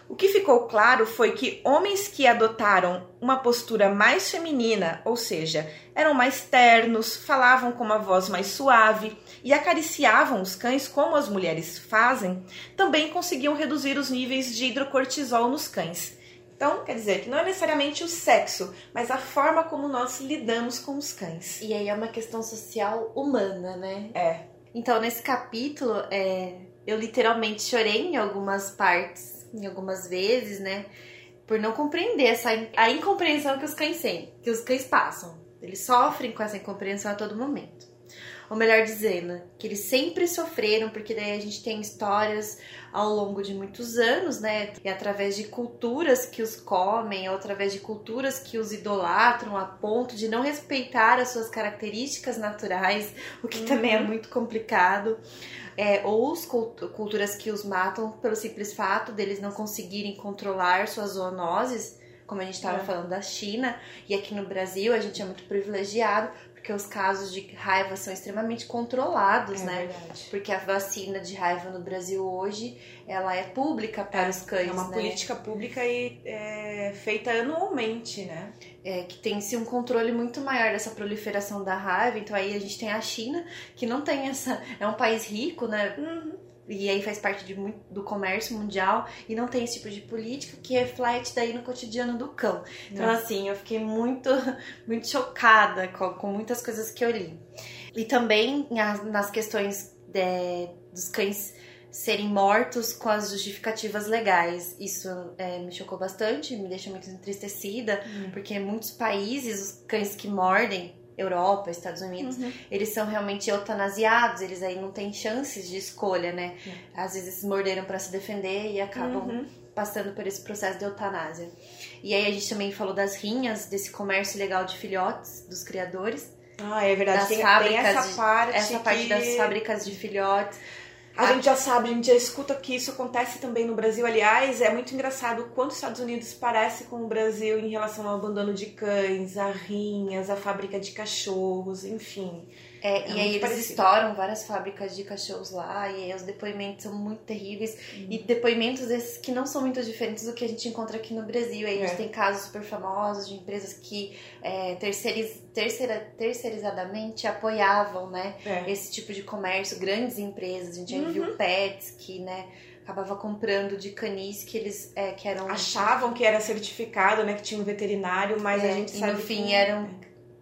A: O que ficou claro foi que homens que adotaram uma postura mais feminina, ou seja, eram mais ternos, falavam com uma voz mais suave e acariciavam os cães como as mulheres fazem, também conseguiam reduzir os níveis de hidrocortisol nos cães. Então, quer dizer que não é necessariamente o sexo, mas a forma como nós lidamos com os cães.
B: E aí é uma questão social humana, né?
A: É.
B: Então, nesse capítulo, é, eu literalmente chorei em algumas partes em algumas vezes, né? Por não compreender essa a incompreensão que os cães têm, que os cães passam. Eles sofrem com essa incompreensão a todo momento. Ou melhor dizendo, que eles sempre sofreram, porque daí a gente tem histórias ao longo de muitos anos, né? E através de culturas que os comem, ou através de culturas que os idolatram a ponto de não respeitar as suas características naturais, o que uhum. também é uhum. muito complicado é, ou as culturas que os matam pelo simples fato deles não conseguirem controlar suas zoonoses, como a gente estava é. falando da China, e aqui no Brasil a gente é muito privilegiado porque os casos de raiva são extremamente controlados,
A: é
B: né?
A: Verdade.
B: Porque a vacina de raiva no Brasil hoje, ela é pública para
A: é,
B: os cães,
A: É uma
B: né?
A: política pública e é, feita anualmente, né?
B: É, que tem-se um controle muito maior dessa proliferação da raiva. Então aí a gente tem a China, que não tem essa... É um país rico, né?
A: Uhum
B: e aí faz parte de do comércio mundial e não tem esse tipo de política que reflete daí no cotidiano do cão. Então, não. assim, eu fiquei muito, <laughs> muito chocada com, com, muitas coisas que eu li. E também nas questões de, dos cães serem mortos com as justificativas legais. Isso é, me chocou bastante, me deixa muito entristecida, hum. porque em muitos países os cães que mordem Europa, Estados Unidos, uhum. eles são realmente eutanasiados, eles aí não têm chances de escolha, né? Uhum. Às vezes morderam para se defender e acabam uhum. passando por esse processo de eutanásia. E aí a gente também falou das rinhas, desse comércio legal de filhotes dos criadores.
A: Ah, é verdade. Das tem, fábricas tem essa parte,
B: essa parte das fábricas de filhotes.
A: A gente já sabe, a gente já escuta que isso acontece também no Brasil. Aliás, é muito engraçado o quanto os Estados Unidos parece com o Brasil em relação ao abandono de cães, a rinhas, a fábrica de cachorros, enfim.
B: É, é e aí eles parecido. estouram várias fábricas de cachorros lá, e aí os depoimentos são muito terríveis. Hum. E depoimentos esses que não são muito diferentes do que a gente encontra aqui no Brasil. Aí a gente é. tem casos super famosos de empresas que é, terceiriz, terceira, terceirizadamente apoiavam né, é. esse tipo de comércio, grandes empresas. A gente uhum. viu pets que, né? acabava comprando de canis que eles é, que eram
A: achavam que era certificado, né, que tinha um veterinário, mas
B: é,
A: a gente
B: e
A: sabe
B: no fim
A: que...
B: eram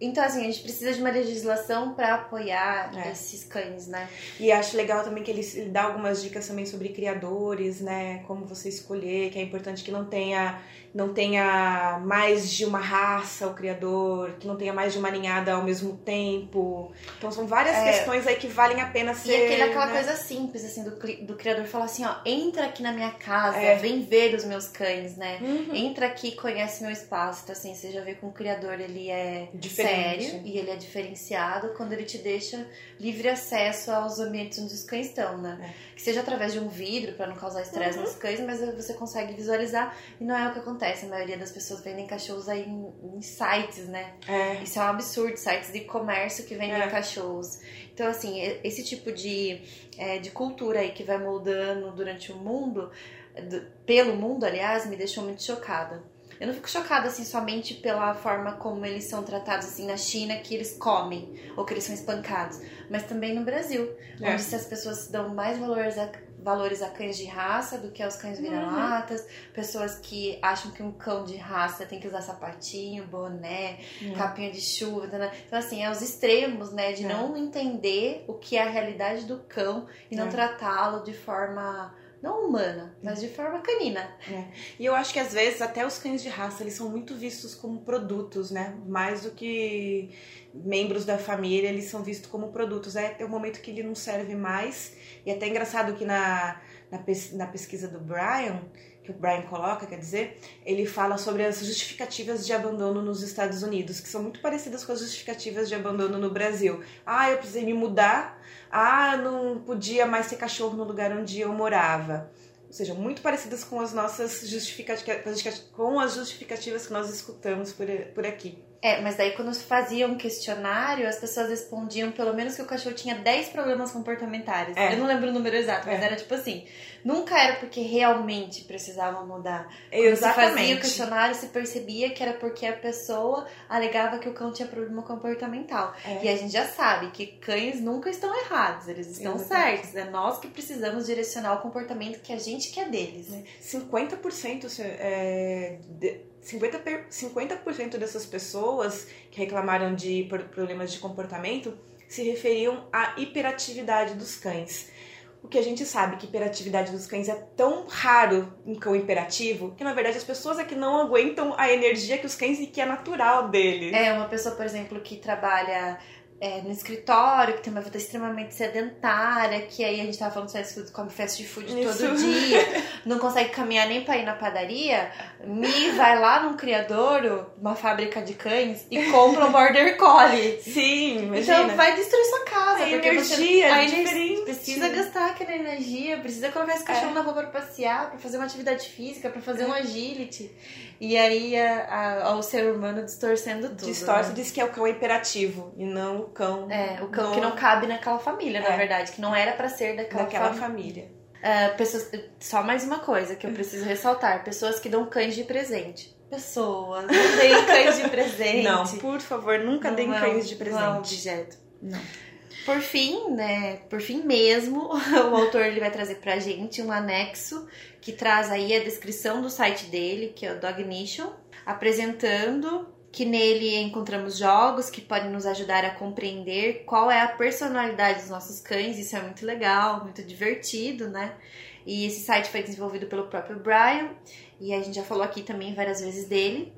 B: então, assim, a gente precisa de uma legislação para apoiar é. esses cães, né?
A: E acho legal também que ele, dá algumas dicas também sobre criadores, né? Como você escolher, que é importante que não tenha não tenha mais de uma raça o criador, que não tenha mais de uma ninhada ao mesmo tempo. Então são várias é, questões aí que valem a pena ser.
B: E aquele, aquela né? coisa simples, assim, do, do criador falar assim, ó, entra aqui na minha casa, é. vem ver os meus cães, né? Uhum. Entra aqui conhece meu espaço. Então, assim, você já vê que o criador ele é Diferente. Sério e ele é diferenciado quando ele te deixa livre acesso aos ambientes onde os cães estão, né? É. Que seja através de um vidro para não causar estresse uhum. nos cães, mas você consegue visualizar e não é o que acontece. A maioria das pessoas vendem cachorros aí em, em sites, né?
A: É.
B: Isso é um absurdo, sites de comércio que vendem é. cachorros. Então, assim, esse tipo de, é, de cultura aí que vai moldando durante o mundo, pelo mundo, aliás, me deixou muito chocada. Eu não fico chocada assim somente pela forma como eles são tratados assim na China, que eles comem ou que eles são espancados, mas também no Brasil, é. onde se as pessoas dão mais valores a, valores a cães de raça do que aos cães uhum. vira-latas, uhum. pessoas que acham que um cão de raça tem que usar sapatinho, boné, uhum. capinha de chuva, né? então assim, é os extremos, né, de é. não entender o que é a realidade do cão e não é. tratá-lo de forma não humana, mas de forma canina.
A: É. E eu acho que às vezes até os cães de raça eles são muito vistos como produtos, né? Mais do que membros da família, eles são vistos como produtos. É, é o momento que ele não serve mais. E é até engraçado que na, na, pes, na pesquisa do Brian, que o Brian coloca, quer dizer, ele fala sobre as justificativas de abandono nos Estados Unidos, que são muito parecidas com as justificativas de abandono no Brasil. Ah, eu precisei me mudar ah, não podia mais ter cachorro no lugar onde eu morava. Ou seja, muito parecidas com as nossas justificativas, com as justificativas que nós escutamos por, por aqui.
B: É, mas daí quando faziam um questionário, as pessoas respondiam pelo menos que o cachorro tinha 10 problemas comportamentais. É. Eu não lembro o número exato, mas é. era tipo assim. Nunca era porque realmente precisavam mudar. Quando Exatamente. se fazia o questionário, se percebia que era porque a pessoa alegava que o cão tinha problema comportamental. É. E a gente já sabe que cães nunca estão errados, eles estão Exatamente. certos. É nós que precisamos direcionar o comportamento que a gente quer deles.
A: 50% é, de 50%, 50 dessas pessoas que reclamaram de problemas de comportamento se referiam à hiperatividade dos cães. O que a gente sabe que hiperatividade dos cães é tão raro em cão hiperativo que na verdade as pessoas é que não aguentam a energia que os cães e que é natural deles.
B: É, uma pessoa, por exemplo, que trabalha é, no escritório, que tem uma vida extremamente sedentária, que aí a gente tava falando fast food, come fast food Isso. todo dia, <laughs> não consegue caminhar nem pra ir na padaria, me vai lá num criadouro, uma fábrica de cães, e compra um border collie.
A: Sim, imagina.
B: Então vai destruir sua casa.
A: A porque energia
B: você,
A: é diferente.
B: Precisa gastar aquela energia, precisa colocar esse cachorro é. na rua pra passear, pra fazer uma atividade física, pra fazer é. um agility. E aí a, a, o ser humano distorcendo tudo.
A: Distorce
B: né?
A: diz que é o cão hiperativo e não cão.
B: É, o cão que não cabe naquela família, é. na verdade, que não era para ser daquela,
A: daquela família.
B: Uh, pessoas, só mais uma coisa que eu preciso ressaltar: pessoas que dão cães de presente. Pessoas, não deem cães de presente.
A: Não, por favor, nunca não deem cães de presente. Não
B: objeto. Não. Por fim, né, por fim mesmo, <laughs> o autor ele vai trazer pra gente um anexo que traz aí a descrição do site dele, que é o Dognition, apresentando que nele encontramos jogos que podem nos ajudar a compreender qual é a personalidade dos nossos cães. Isso é muito legal, muito divertido, né? E esse site foi desenvolvido pelo próprio Brian e a gente já falou aqui também várias vezes dele.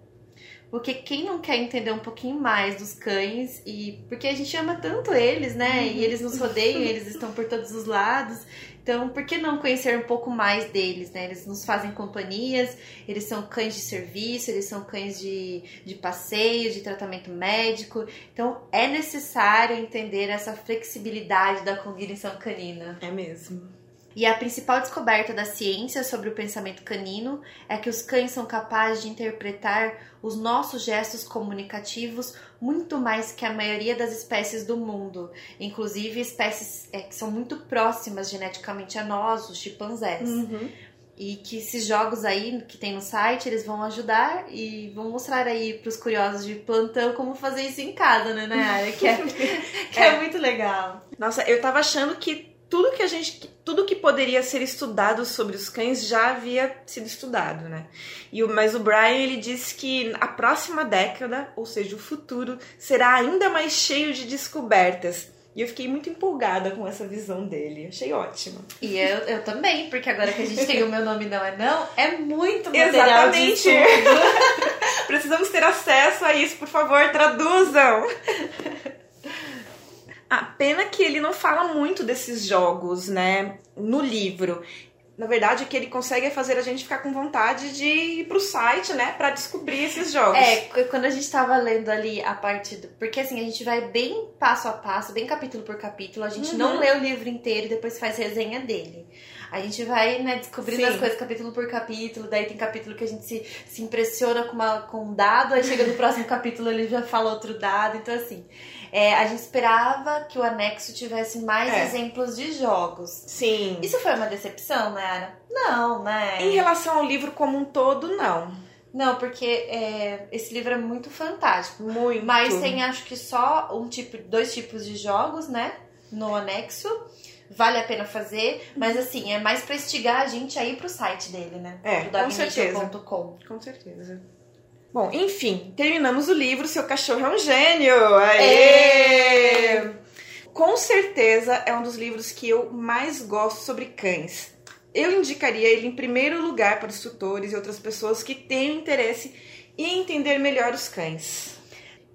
B: Porque quem não quer entender um pouquinho mais dos cães e porque a gente ama tanto eles, né? E eles nos rodeiam, eles estão por todos os lados. Então, por que não conhecer um pouco mais deles, né? Eles nos fazem companhias, eles são cães de serviço, eles são cães de, de passeio, de tratamento médico. Então, é necessário entender essa flexibilidade da cognição canina.
A: É mesmo.
B: E a principal descoberta da ciência sobre o pensamento canino é que os cães são capazes de interpretar os nossos gestos comunicativos muito mais que a maioria das espécies do mundo, inclusive espécies é, que são muito próximas geneticamente a nós, os chimpanzés. Uhum. E que esses jogos aí que tem no site, eles vão ajudar e vão mostrar aí para os curiosos de plantão como fazer isso em casa, né, Nayara? Que, é, <laughs> que é. é muito legal.
A: Nossa, eu tava achando que tudo que a gente, tudo que poderia ser estudado sobre os cães já havia sido estudado, né? E o, mas o Brian ele disse que a próxima década, ou seja, o futuro, será ainda mais cheio de descobertas. E eu fiquei muito empolgada com essa visão dele. Achei ótimo.
B: E eu, eu também, porque agora que a gente tem o meu nome não é não, é muito <laughs> material Exatamente. <laughs>
A: Precisamos ter acesso a isso, por favor, traduzam. <laughs> A pena que ele não fala muito desses jogos, né, no livro. Na verdade, o que ele consegue é fazer a gente ficar com vontade de ir pro site, né, para descobrir esses jogos.
B: É, quando a gente tava lendo ali a parte do... Porque assim, a gente vai bem passo a passo, bem capítulo por capítulo, a gente uhum. não lê o livro inteiro e depois faz resenha dele. A gente vai, né, descobrindo Sim. as coisas capítulo por capítulo, daí tem capítulo que a gente se, se impressiona com, uma, com um dado, aí chega no próximo <laughs> capítulo ele já fala outro dado, então assim... É, a gente esperava que o anexo tivesse mais é. exemplos de jogos.
A: Sim.
B: Isso foi uma decepção, Nara? Não, né?
A: Em relação ao livro como um todo, não.
B: Não, porque é, esse livro é muito fantástico.
A: Muito.
B: Mas tem, acho que só um tipo, dois tipos de jogos, né? No anexo. Vale a pena fazer, mas assim, é mais pra instigar a gente a ir pro site dele, né?
A: É, com certeza. Com certeza. Bom, enfim, terminamos o livro Seu Cachorro é um Gênio! Aê! Com certeza é um dos livros que eu mais gosto sobre cães. eu indicaria ele em primeiro lugar para os tutores e outras pessoas que tenham interesse em entender melhor os cães.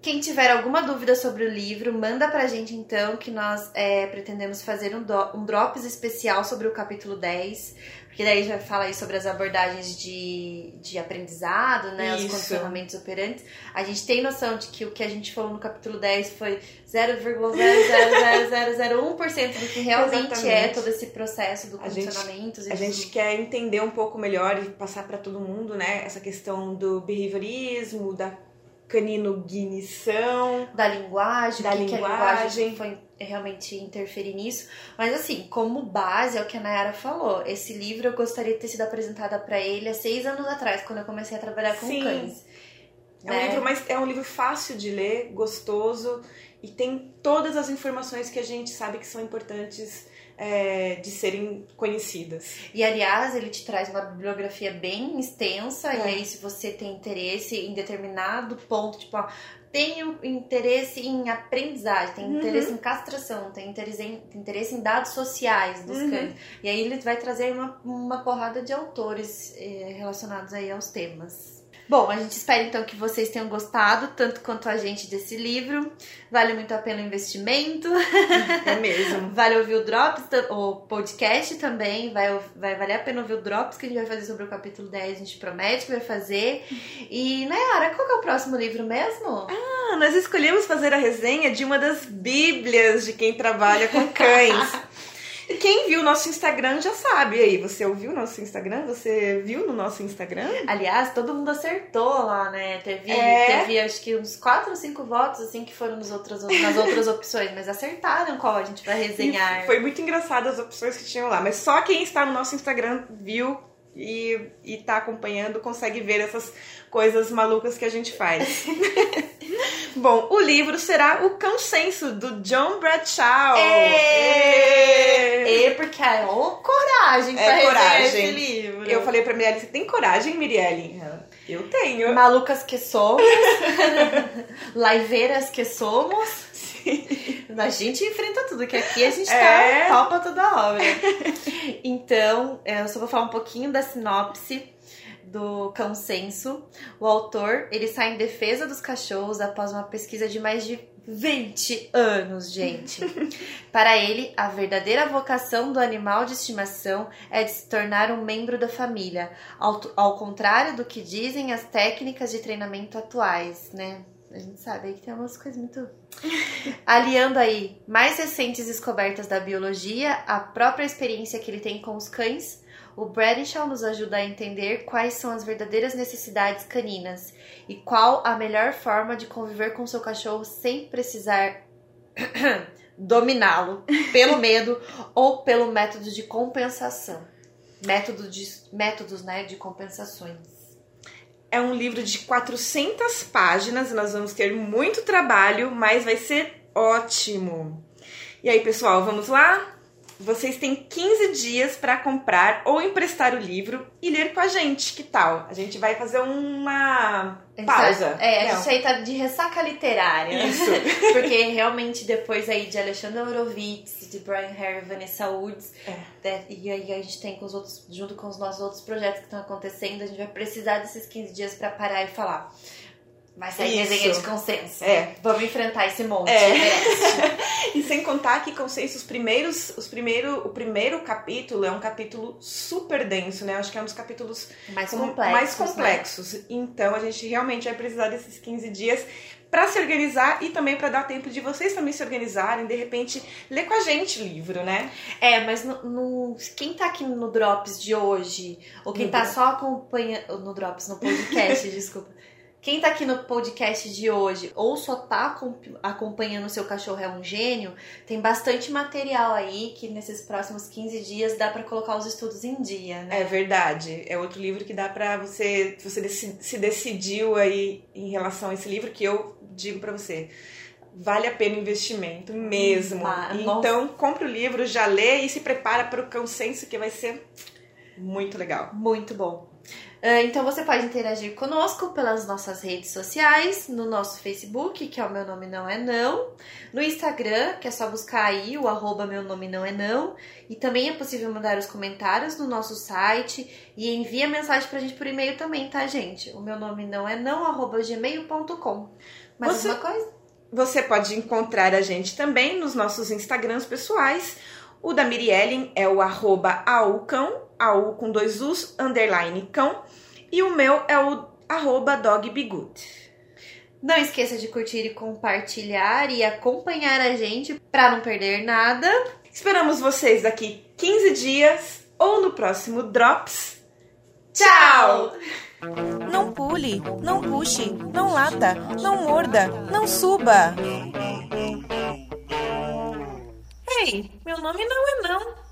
B: Quem tiver alguma dúvida sobre o livro, manda pra gente então, que nós é, pretendemos fazer um, do, um Drops especial sobre o capítulo 10, porque daí já fala aí sobre as abordagens de, de aprendizado, né,
A: Isso.
B: os condicionamentos operantes. A gente tem noção de que o que a gente falou no capítulo 10 foi 0,00001% do que realmente é
A: Exatamente.
B: todo esse processo do
A: A gente-
B: condicionamento.
A: A gente quer entender um pouco melhor e passar para todo mundo, né, essa questão do behaviorismo, da caninognição.
B: da linguagem,
A: Da
B: o que, que a
A: linguagem.
B: linguagem foi realmente interferir nisso. Mas assim, como base, é o que a Nayara falou. Esse livro eu gostaria de ter sido apresentada para ele há seis anos atrás, quando eu comecei a trabalhar com
A: Sim.
B: cães.
A: É um,
B: né?
A: livro mais, é um livro fácil de ler, gostoso e tem todas as informações que a gente sabe que são importantes é, de serem conhecidas.
B: E aliás, ele te traz uma bibliografia bem extensa, e
A: É.
B: aí, se você tem interesse em determinado ponto, tipo, ó, tenho interesse em aprendizagem, tem
A: Uhum.
B: interesse em castração, tem interesse em, tem interesse em dados sociais dos
A: Uhum.
B: cães. E aí ele vai trazer uma, uma porrada de autores eh, relacionados aí aos temas. Bom, a gente espera então que vocês tenham gostado, tanto quanto a gente, desse livro. Vale muito a pena o investimento.
A: É mesmo. <laughs>
B: Vale ouvir o Drops, o podcast também. Vai, vai valer a pena ouvir o Drops que a gente vai fazer sobre o capítulo 10. A gente promete que vai fazer. E, Nayara, qual que é o próximo livro mesmo?
A: Ah, nós escolhemos fazer a resenha de uma das bíblias de quem trabalha com cães. <laughs> E Quem viu o nosso Instagram já sabe. E aí, você ouviu o nosso Instagram? Você viu no nosso Instagram?
B: Aliás, todo mundo acertou lá, né? Teve,
A: É.
B: teve acho que uns 4 ou 5 votos, assim, que foram nos outros, nas outras <laughs> opções. Mas acertaram qual a gente vai resenhar.
A: E foi muito engraçado as opções que tinham lá. Mas só quem está no nosso Instagram viu e, e tá acompanhando consegue ver essas coisas malucas que a gente faz. <laughs> Bom, o livro será O Consenso, do John Bradshaw. Ê!
B: E porque é ô, coragem pra
A: É coragem.
B: esse livro.
A: Eu falei pra Mirelle, você tem coragem, Mirelle? Ela, Eu tenho.
B: Malucas que somos, <laughs> laiveiras que somos, <laughs> a gente enfrenta tudo, que aqui a gente
A: É.
B: tá pau pra toda obra. Então, eu só vou falar um pouquinho da sinopse do Consenso. O autor, ele sai em defesa dos cachorros após uma pesquisa de mais de 20 anos, gente. <laughs> Para ele, a verdadeira vocação do animal de estimação é de se tornar um membro da família, ao, ao contrário do que dizem as técnicas de treinamento atuais, né? A gente sabe aí que tem umas coisas muito. <laughs> Aliando aí mais recentes descobertas da biologia, a própria experiência que ele tem com os cães, o Bradshaw nos ajuda a entender quais são as verdadeiras necessidades caninas e qual a melhor forma de conviver com seu cachorro sem precisar <coughs> dominá-lo pelo <laughs> medo ou pelo método de compensação. Método de, métodos né, de compensações.
A: É um livro de 400 páginas, nós vamos ter muito trabalho, mas vai ser ótimo. E aí, pessoal, vamos lá? Vocês têm 15 dias para comprar ou emprestar o livro e ler com a gente. Que tal? A gente vai fazer uma pausa.
B: É, a
A: Não.
B: gente aí tá de ressaca literária.
A: Isso. <laughs>
B: Porque realmente depois aí de Alexandre Horowitz, de Brian Harry, Vanessa Woods,
A: É.
B: né, e aí a gente tem com os outros, junto com os nossos outros projetos que estão acontecendo, a gente vai precisar desses 15 dias pra parar e falar. Vai sair
A: Isso.
B: resenha de consenso.
A: É.
B: Vamos enfrentar esse monte.
A: É.
B: merece. <laughs>
A: E sem contar que consenso, os primeiros, os primeiro, o primeiro capítulo é um capítulo super denso, né? Acho que é um dos capítulos
B: Mais
A: com-
B: complexo.
A: mais complexos. Então a gente realmente vai precisar desses 15 dias para se organizar e também para dar tempo de vocês também se organizarem, de repente ler com a gente o livro, né?
B: É, mas no, no- quem tá aqui no Drops de hoje, ou quem
A: No
B: tá
A: Drops.
B: só acompanhando. No Drops, no podcast, <laughs> desculpa. Quem tá aqui no podcast de hoje, ou só tá acom- acompanhando o seu cachorro é um gênio, tem bastante material aí que nesses próximos 15 dias dá pra colocar os estudos em dia, né?
A: É verdade. É outro livro que dá pra você, você se decidiu aí em relação a esse livro que eu digo pra você. Vale a pena o investimento mesmo.
B: Ah,
A: então, compre o livro, já lê e se prepara para o consenso que vai ser Muito legal.
B: Muito bom. Uh, então você pode interagir conosco pelas nossas redes sociais, no nosso Facebook, que é o Meu Nome Não É Não, no Instagram, que é só buscar aí o arroba Meu Nome Não É Não, e também é possível mandar os comentários no nosso site e envia mensagem pra gente por e-mail também, tá, gente? O meu nome não é não, arroba gmail.com. Mais você, alguma coisa?
A: Você pode encontrar a gente também nos nossos Instagrams pessoais. O da Miriellen é o arroba aucão, AU com dois U's, underline cão. E o meu é o arroba dogbegood.
B: Não esqueça de curtir e compartilhar e acompanhar a gente para não perder nada.
A: Esperamos vocês daqui 15 dias ou no próximo Drops. Tchau!
C: Não pule, não puxe, não lata, não morda, não suba. Ei, meu nome não é não.